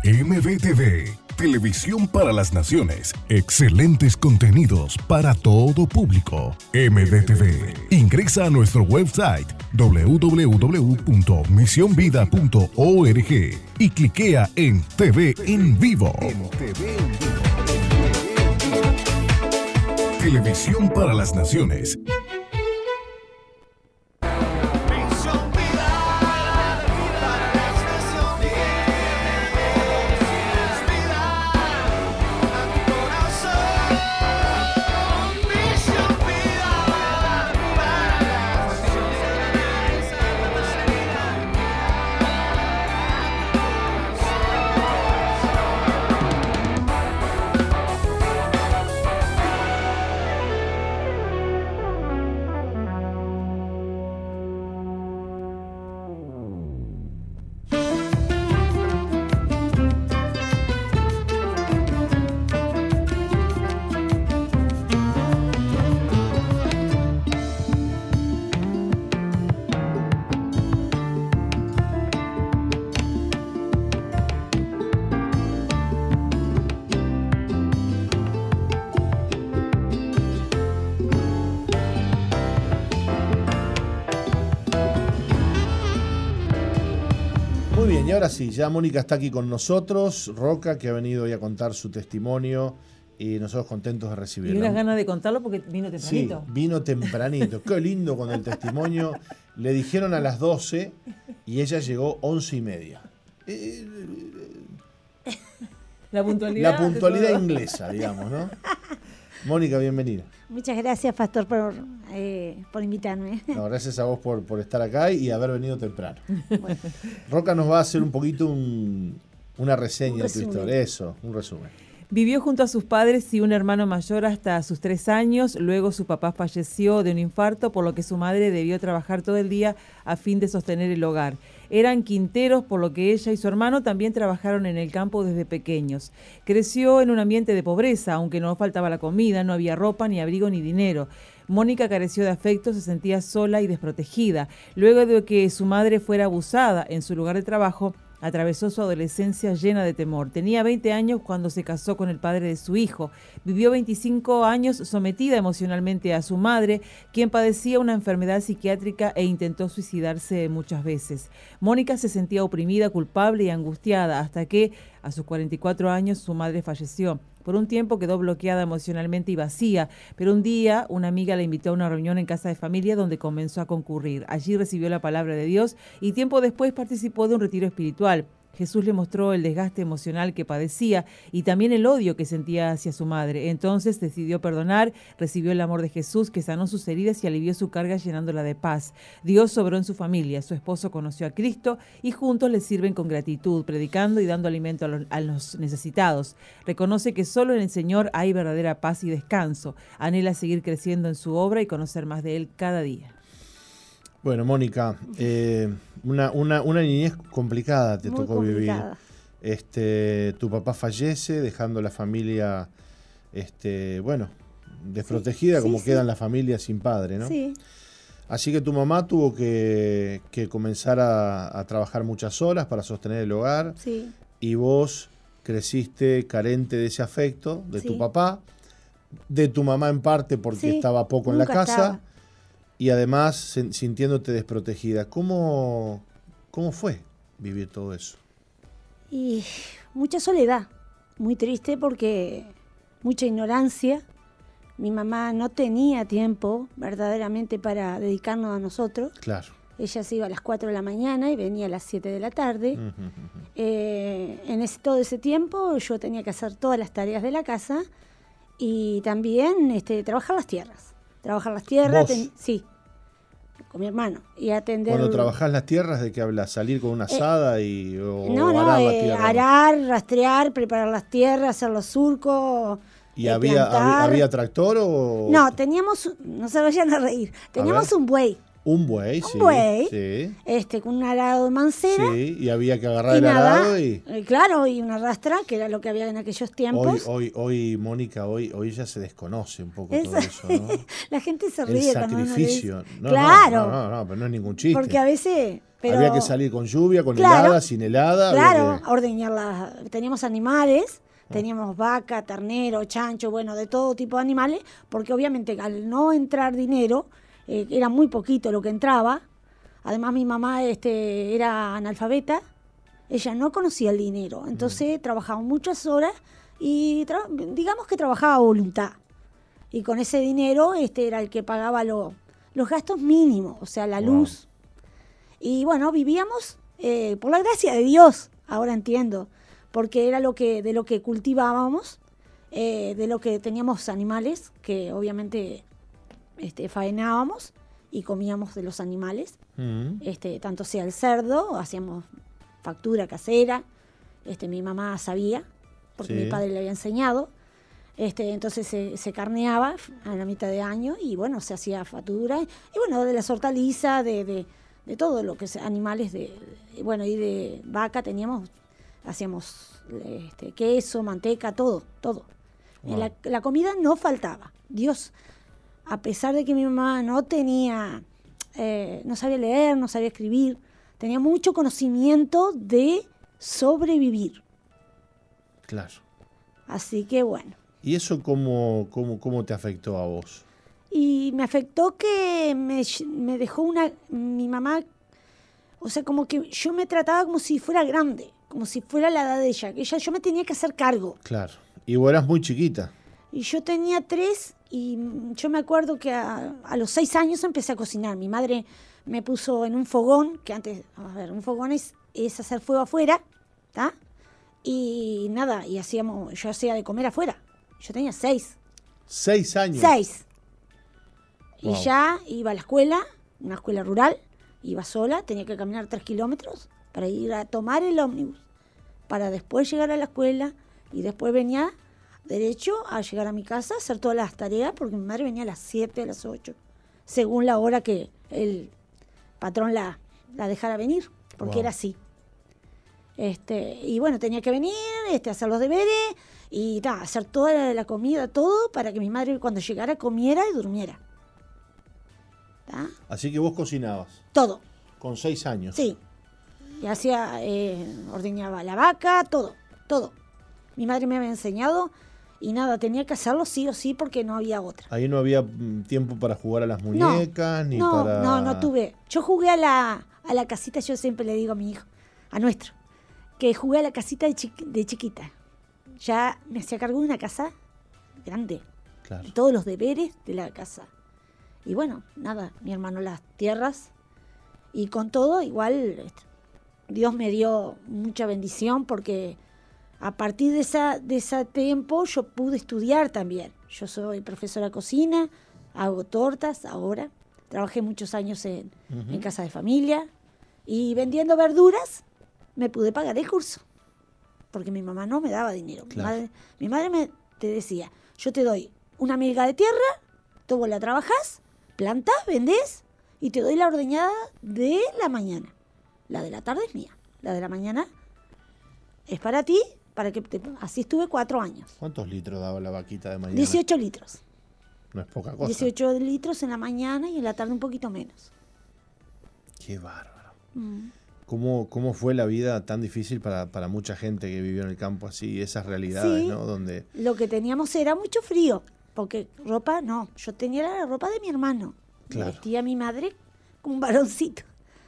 MBTV, Televisión para las Naciones. Excelentes contenidos para todo público. MBTV. Ingresa a nuestro website www.misionvida.org y cliquea en TV en vivo. En TV en vivo. Televisión para las Naciones. Ahora sí, ya Mónica está aquí con nosotros, Roca, que ha venido hoy a contar su testimonio y nosotros contentos de Y recibirla. unas ganas de contarlo porque vino Sí, tempranito. vino tempranito. Qué lindo con el testimonio. Le dijeron a las 12 y ella llegó 11 y media. Eh, La puntualidad. la puntualidad inglesa, digamos, ¿no? Mónica, bienvenida. Muchas gracias, Pastor, por, eh, por invitarme. No, gracias a vos por, por estar acá y haber venido temprano. Roca nos va a hacer un poquito un- una reseña Un de tu historia. Eso, un resumen. Vivió junto a sus padres y un hermano mayor hasta sus tres años. Luego su papá falleció de un infarto, por lo que su madre debió trabajar todo el día a fin de sostener el hogar. Eran quinteros, por lo que ella y su hermano también trabajaron en el campo desde pequeños. Creció en un ambiente de pobreza, aunque no faltaba la comida, no había ropa, ni abrigo, ni dinero. Mónica careció de afecto, se sentía sola y desprotegida. Luego de que su madre fuera abusada en su lugar de trabajo, Atravesó su adolescencia llena de temor. Tenía 20 años cuando se casó con el padre de su hijo. Vivió 25 años sometida emocionalmente a su madre, quien padecía una enfermedad psiquiátrica e intentó suicidarse muchas veces. Mónica se sentía oprimida, culpable y angustiada hasta que, a sus 44 años, su madre falleció. Por un tiempo quedó bloqueada emocionalmente y vacía, pero un día una amiga la invitó a una reunión en casa de familia donde comenzó a concurrir. Allí recibió la palabra de Dios y tiempo después participó de un retiro espiritual. Jesús le mostró el desgaste emocional que padecía y también el odio que sentía hacia su madre. Entonces decidió perdonar, recibió el amor de Jesús que sanó sus heridas y alivió su carga llenándola de paz. Dios sobró en su familia, su esposo conoció a Cristo y juntos le sirven con gratitud, predicando y dando alimento a los, a los necesitados. Reconoce que solo en el Señor hay verdadera paz y descanso. Anhela seguir creciendo en su obra y conocer más de Él cada día. Bueno, Mónica, eh, una, una, una niñez complicada te Muy tocó vivir. Este, tu papá fallece, dejando la familia, este, bueno, desprotegida, Sí, como sí. quedan las familias sin padre, ¿no? Sí, Así que tu mamá tuvo que, que comenzar a, a trabajar muchas horas para sostener el hogar sí, y vos creciste carente de ese afecto de tu papá, de tu mamá en parte porque estaba poco en la casa estaba. Y además sintiéndote desprotegida. ¿Cómo, ¿Cómo fue vivir todo eso? y mucha soledad, muy triste porque mucha ignorancia. Mi mamá no tenía tiempo verdaderamente para dedicarnos a nosotros. Claro. Ella se iba a las 4 de la mañana y venía a las 7 de la tarde. Eh, en ese, todo ese tiempo yo tenía que hacer todas las tareas de la casa y también este, trabajar las tierras. Trabajar las tierras, sí, con mi hermano. Y atender... Cuando trabajás las tierras, ¿de qué hablas? ¿Salir con una asada y, o, Eh, No, o no, arar eh, rastrear, preparar las tierras, hacer los surcos. ¿Y eh, había, había, tractor o...? No, teníamos, no se vayan a reír, teníamos un buey, Un buey, sí. buey. Sí, este, con un arado de mancera. sí, y había que agarrar el nada, arado y... eh, claro, y una rastra, que era lo que había en aquellos Hoy, tiempos. hoy, hoy, Mónica, hoy, hoy ya se desconoce un poco todo eso, ¿no? La gente se El ríe dice- sacrificio. No, no, claro, No, no, no, pero no es ningún chiste. porque a veces... Pero, Había que salir con lluvia, con Claro, helada, sin helada. Claro, que- ordeñar las... Teníamos animales, teníamos vaca, ternero, chancho, bueno, de todo tipo de animales, porque obviamente al no entrar dinero, eh, era muy poquito lo que entraba. Además mi mamá este, era analfabeta, ella no conocía el dinero, entonces trabajaba muchas horas y digamos que trabajaba a voluntad. Y con ese dinero este era el que pagaba lo- los gastos mínimos, o sea, la Wow. luz. Y bueno, vivíamos eh, por la gracia de Dios, ahora entiendo, porque era lo que de lo que cultivábamos, eh, de lo que teníamos animales, que obviamente este, faenábamos y comíamos de los animales, Mm. este, tanto sea el cerdo, hacíamos factura casera, este, mi mamá sabía, porque Sí. mi padre le había enseñado, este, entonces se, se carneaba a la mitad de año y bueno, se hacía factura, y bueno, de las hortalizas, de, de, de todo lo que es animales, de, de- bueno, y de vaca teníamos, hacíamos este, queso, manteca, todo, todo. Wow. La, la comida no faltaba. Dios, a pesar de que mi mamá no tenía, eh, no sabía leer, no sabía escribir, tenía mucho conocimiento de sobrevivir. Claro. Así que bueno. ¿Y eso cómo, cómo, cómo te afectó a vos? Y me afectó que me, me dejó una, mi mamá, o sea, como que yo me trataba como si fuera grande, como si fuera la edad de ella, que ella yo me tenía que hacer cargo. Claro. Y vos eras muy chiquita. Y yo tenía tres y yo me acuerdo que a, a los seis años empecé a cocinar. Mi madre me puso en un fogón, que antes, a ver, un fogón es, es hacer fuego afuera, ¿está? Y nada, y hacíamos, yo hacía de comer afuera. Yo tenía seis. Seis años. Seis. Wow. Y ya iba a la escuela, una escuela rural, iba sola, tenía que caminar tres kilómetros para ir a tomar el ómnibus, para después llegar a la escuela y después venía derecho a llegar a mi casa, hacer todas las tareas, porque mi madre venía a las 7, a las 8, según la hora que el patrón la, la dejara venir, porque Wow. era así. Este, y bueno, tenía que venir, este, hacer los deberes y ta, hacer toda la, la comida, todo, para que mi madre cuando llegara comiera y durmiera. ¿Ta? Así que vos cocinabas. Todo, Con seis años. sí. Y hacía, eh, ordeñaba la vaca, todo, todo. Mi madre me había enseñado y nada, tenía que hacerlo sí o sí porque no había otra. Ahí no había mm, tiempo para jugar a las No, muñecas, ni no, para. no, no tuve. Yo jugué a la, a la casita, yo siempre le digo a mi hijo, a nuestro, que jugué a la casita de, chiqui- de chiquita. Ya me hacía cargo de una casa grande, Claro. todos los deberes de la casa. Y bueno, nada, mi hermano las tierras. Y con todo, igual, este, Dios me dio mucha bendición porque a partir de, esa, de ese tiempo yo pude estudiar también. Yo soy profesora de cocina, hago tortas ahora. Trabajé muchos años en, en casa de familia y vendiendo verduras me pude pagar el curso. Porque mi mamá no me daba dinero. Mi madre, mi madre me te decía, yo te doy una miga de tierra, tú vos la trabajas, plantás, vendés y te doy la ordeñada de la mañana. La de la tarde es mía. La de la mañana es para ti, para que te- así estuve cuatro años. ¿Cuántos litros daba la vaquita de mañana? 18 litros. No es poca cosa. 18 litros en la mañana y en la tarde un poquito menos. Qué bárbaro. Mm. ¿Cómo, ¿Cómo fue la vida tan difícil para, para mucha gente que vivió en el campo así? Esas realidades, Sí. ¿no? Donde. Lo que teníamos era mucho frío, porque ropa no. Yo tenía la ropa de mi hermano. Claro. Vestía a mi madre como un varoncito.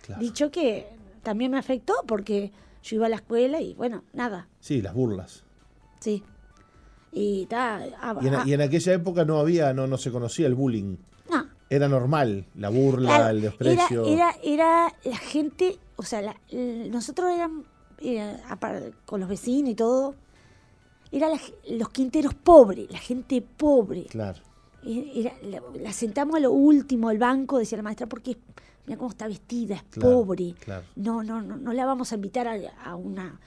Claro. Dicho que también me afectó porque yo iba a la escuela y bueno, nada, Sí, las burlas. sí. Y ta, ah, Y en, ah, y en aquella época no había, no, no se conocía el bullying. no, Era normal, la burla, Claro, el desprecio. Era, era, era la gente, o sea, la- el- nosotros éramos eh, apar- con los vecinos y todo, eran los quinteros pobres, la gente pobre. Claro. Eh, era- la, la sentamos a lo último al banco, decía la maestra, porque mira cómo está vestida, es Claro, pobre. claro. No, no, no, no la vamos a invitar a, a una,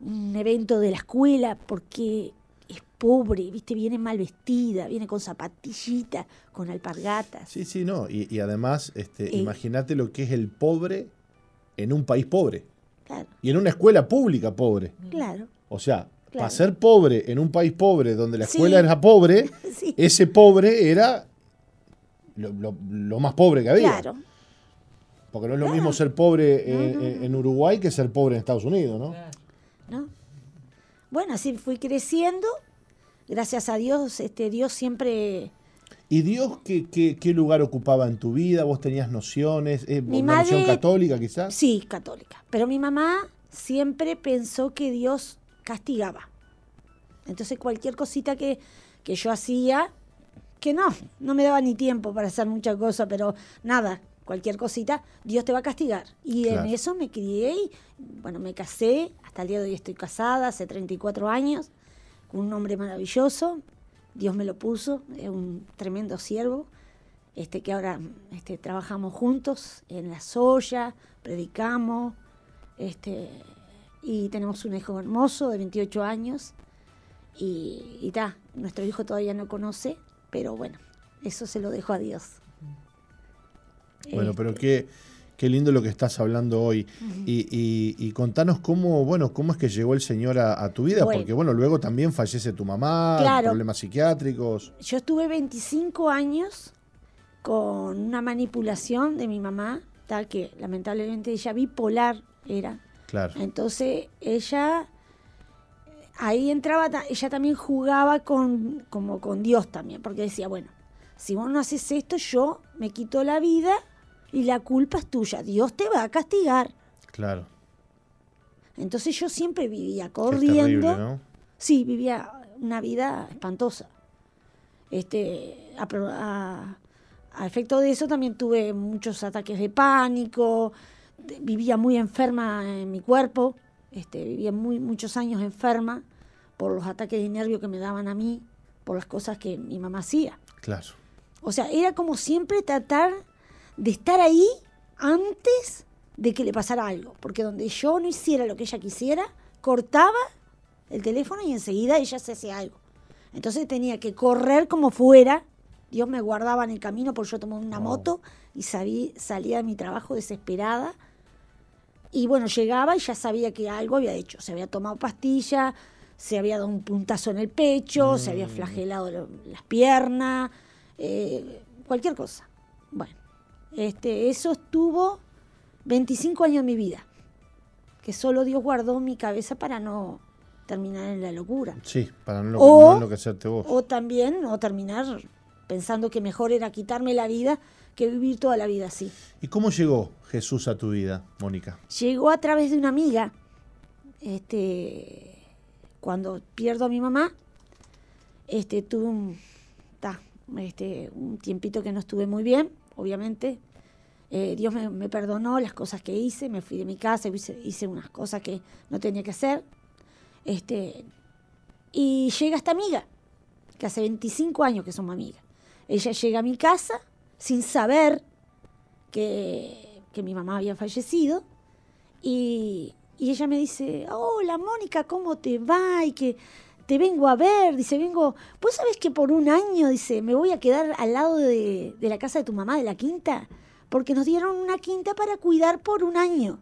un evento de la escuela porque es pobre, viste, viene mal vestida, viene con zapatillitas, con alpargatas. Sí, sí, no. Y, y además, este, Eh. imagínate lo que es el pobre en un país pobre. Claro, Y en una escuela pública pobre. claro. O sea, Claro. para ser pobre en un país pobre donde la Sí. escuela era pobre, Sí. ese pobre era lo, lo- lo más pobre que había. Claro, Porque no es lo mismo ser pobre en, Uruguay que ser pobre en Estados Unidos, ¿no? ¿no? Bueno, así fui creciendo. Gracias a Dios, este Dios siempre. ¿Y Dios qué, qué, qué lugar ocupaba en tu vida? ¿Vos tenías nociones? Eh, Mi ¿Una noción madre- católica quizás? Sí, católica. Pero mi mamá siempre pensó que Dios castigaba. Entonces cualquier cosita que, que yo hacía, que no, no me daba ni tiempo para hacer muchas cosas, pero nada, cualquier cosita, Dios te va a castigar. Y Claro. en eso me crié y, bueno, me casé, hasta el día de hoy estoy casada, hace 34 años, con un hombre maravilloso, Dios me lo puso, es un tremendo siervo, este, que ahora este, trabajamos juntos en la soya, predicamos, este, y tenemos un hijo hermoso de 28 años, y, y ta, nuestro hijo todavía no conoce, pero bueno, eso se lo dejo a Dios. Bueno, Este, pero qué, qué lindo lo que estás hablando hoy. y, y- y contanos cómo, bueno, cómo es que llegó el Señor a, a tu vida, Bueno. porque bueno, luego también fallece tu mamá, Claro. problemas psiquiátricos. Yo estuve 25 años con una manipulación de mi mamá, tal que lamentablemente ella bipolar era. Claro. Entonces ella ahí entraba, ella también jugaba con como con Dios también, porque decía, bueno, si vos no haces esto, yo me quito la vida y la culpa es tuya. Dios te va a castigar. Claro. Entonces yo siempre vivía corriendo. terrible, ¿no? Sí, vivía una vida espantosa. Este, a, pro- a- a efecto de eso también tuve muchos ataques de pánico, vivía muy enferma en mi cuerpo, este, vivía muy, muchos años enferma por los ataques de nervio que me daban a mí, por las cosas que mi mamá hacía. Claro. O sea, era como siempre tratar de estar ahí antes de que le pasara algo. Porque donde yo no hiciera lo que ella quisiera, cortaba el teléfono y enseguida ella se hacía algo. Entonces tenía que correr como fuera. Dios me guardaba en el camino porque yo tomaba una Wow. moto y sabí- salía de mi trabajo desesperada. Y bueno, llegaba y ya sabía que algo había hecho. Se había tomado pastilla, se había dado un puntazo en el pecho, se había flagelado lo- las piernas, eh, cualquier cosa. Bueno, este, eso estuvo 25 años de mi vida, que solo Dios guardó mi cabeza para no terminar en la locura. Sí, para no, O- no enloquecerte vos. O también no terminar pensando que mejor era quitarme la vida que vivir toda la vida así. ¿Y cómo llegó Jesús a tu vida, Mónica? Llegó a través de una amiga. Este, cuando pierdo a mi mamá, este, tuve un, ta, este, un tiempito que no estuve muy bien, obviamente. Eh, Dios me, perdonó las cosas que hice, me fui de mi casa, hice, hice unas cosas que no tenía que hacer. Este, y llega esta amiga, que hace 25 años que somos amigas. Ella llega a mi casa sin saber que, que mi mamá había fallecido. Y, y ella me dice, hola Mónica, ¿cómo te va? Y que te vengo a ver, dice, vengo, vos sabés que por un año, dice, me voy a quedar al lado de, de la casa de tu mamá, de la quinta, porque nos dieron una quinta para cuidar por un año.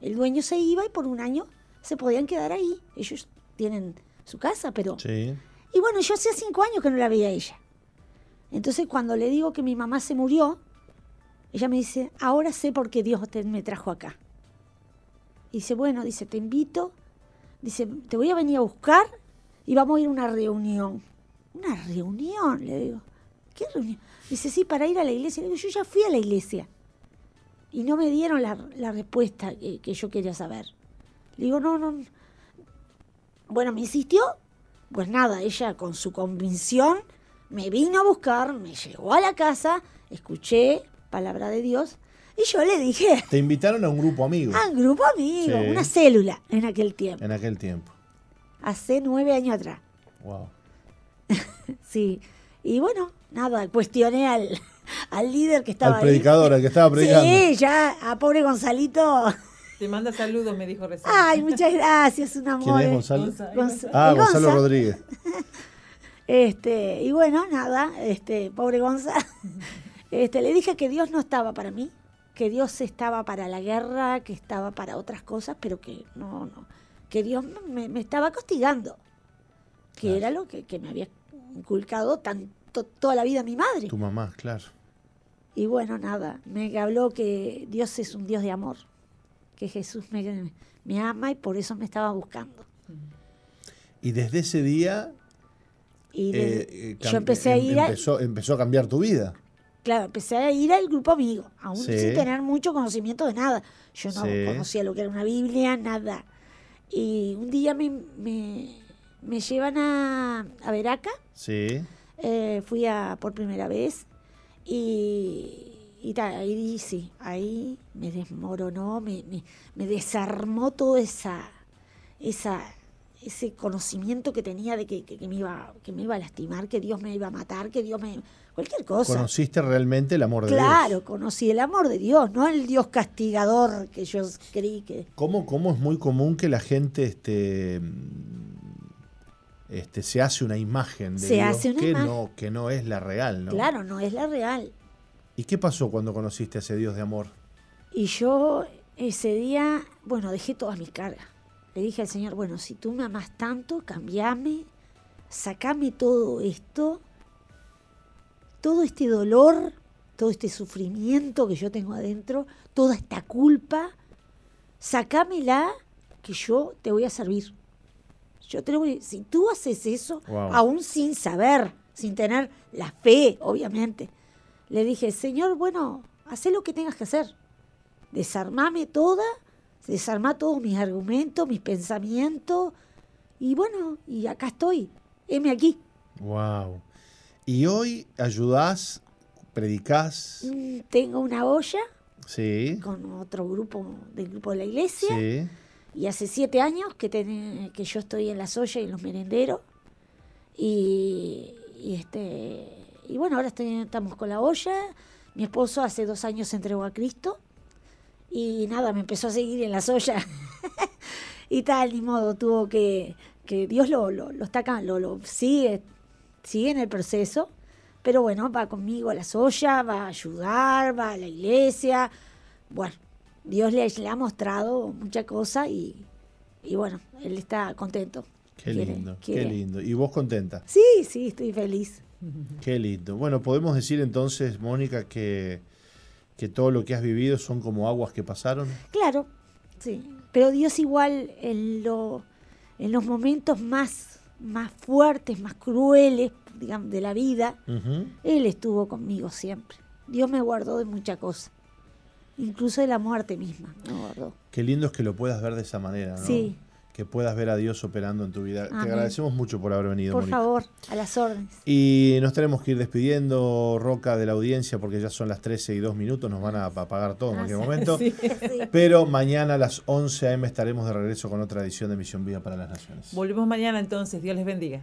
El dueño se iba y por un año se podían quedar ahí. Ellos tienen su casa, pero... Sí. Y bueno, yo hacía cinco años que no la veía a ella. Entonces cuando le digo que mi mamá se murió, ella me dice, ahora sé por qué Dios te- me trajo acá. Y dice, bueno, dice, te invito, dice, te voy a venir a buscar y vamos a ir a una reunión. ¿Una reunión? Le digo, ¿qué reunión? Dice, sí, para ir a la iglesia. Le digo, yo ya fui a la iglesia. Y no me dieron la, la respuesta que, que yo quería saber. Le digo, no, no. Bueno, me insistió. Pues nada, ella con su convicción me vino a buscar, me llegó a la casa, escuché palabra de Dios y yo le dije Te invitaron a un grupo amigo a un grupo amigo, Sí. una célula en aquel tiempo, en aquel tiempo. hace nueve años atrás. Wow. Sí. Y bueno, nada, cuestioné al, al líder que estaba Al predicador, ahí. al que estaba predicando. Sí, ya a pobre Gonzalito. Te manda saludos, me dijo recién. Ay, muchas gracias, un amor. ¿Quién es Gonzalo? Gonzalo. Gonza- Ah, Gonzalo Gonza. Rodríguez. Este, y bueno, nada, este, pobre Gonza. Este, le dije que Dios no estaba para mí, que Dios estaba para la guerra, que estaba para otras cosas, pero que no, no, que Dios me, me estaba castigando, que Claro. era lo que, que me había inculcado toda la vida mi madre. Tu mamá, claro. Y bueno, nada, me habló que Dios es un Dios de amor, que Jesús me, me ama y por eso me estaba buscando. Y desde ese día Y eh, eh, yo empecé a em- ir a, empezó, empezó a cambiar tu vida. Claro, empecé a ir al grupo amigo, aún Sí. sin tener mucho conocimiento de nada. Yo no Sí. conocía lo que era una Biblia, nada. Y un día me, me, me llevan a, a Veraca, Sí. Eh, fui a por primera vez y, ahí sí, ahí me desmoronó, me, me, me desarmó toda esa, esa, ese conocimiento que tenía de que, que- que me iba, que me iba a lastimar, que Dios me iba a matar, que Dios me... cualquier cosa. Conociste realmente el amor de Claro, Dios. conocí el amor de Dios, no el Dios castigador que yo creí que... ¿Cómo, cómo es muy común que la gente este, este, se hace una imagen de Se Dios hace una que, imagen. no, que no es la real? ¿no? Claro, no es la real. ¿Y qué pasó cuando conociste a ese Dios de amor? Y yo ese día, bueno, dejé todas mis cargas. Le dije al Señor, bueno, si tú me amas tanto, cambiame, sacame todo esto, todo este dolor, todo este sufrimiento que yo tengo adentro, toda esta culpa, sacámela que yo te voy a servir. Yo te lo voy, si tú haces eso, Wow. aún sin saber, sin tener la fe, obviamente, le dije, Señor, bueno, haz lo que tengas que hacer. Desarmame toda, desarmá todos mis argumentos, mis pensamientos, y bueno, y acá estoy, heme aquí. Wow. Y hoy ayudás, predicás, Mm, Tengo una olla sí, con otro grupo del grupo de la iglesia. sí. Y hace siete años que, ten- que yo estoy en las ollas y en los merenderos. Y, y este y bueno, ahora estoy- estamos con la olla. Mi esposo hace dos años se entregó a Cristo. Y nada, me empezó a seguir en las ollas. y tal, ni modo, tuvo que. que Dios lo, lo, lo está acá, lo, lo sigue, sigue en el proceso. Pero bueno, va conmigo a las ollas, va a ayudar, va a la iglesia. Bueno, Dios le, le ha mostrado mucha cosa y, y bueno, él está contento. Qué Quiere- lindo, quiere- qué lindo. ¿Y vos contenta? Sí, sí, estoy feliz. Qué lindo. Bueno, podemos decir entonces, Mónica, que, que todo lo que has vivido son como aguas que pasaron. Claro, sí. Pero Dios igual en, lo, en los momentos más, más fuertes, más crueles, digamos, de la vida. Él estuvo conmigo siempre. Dios me guardó de muchas cosas. Incluso de la muerte misma guardó. Qué lindo es que lo puedas ver de esa manera, ¿no? Sí. Que puedas ver a Dios operando en tu vida. Te agradecemos mucho por haber venido, Por favor, a las órdenes. Y nos tenemos que ir despidiendo, Roca, de la audiencia, porque ya son las 13 y 2 minutos, nos van a apagar todo en Ah, cualquier sí. momento. Sí. Sí. Pero mañana a las 11 a.m. estaremos de regreso con otra edición de Misión Vida para las Naciones. Volvemos mañana entonces. Dios les bendiga.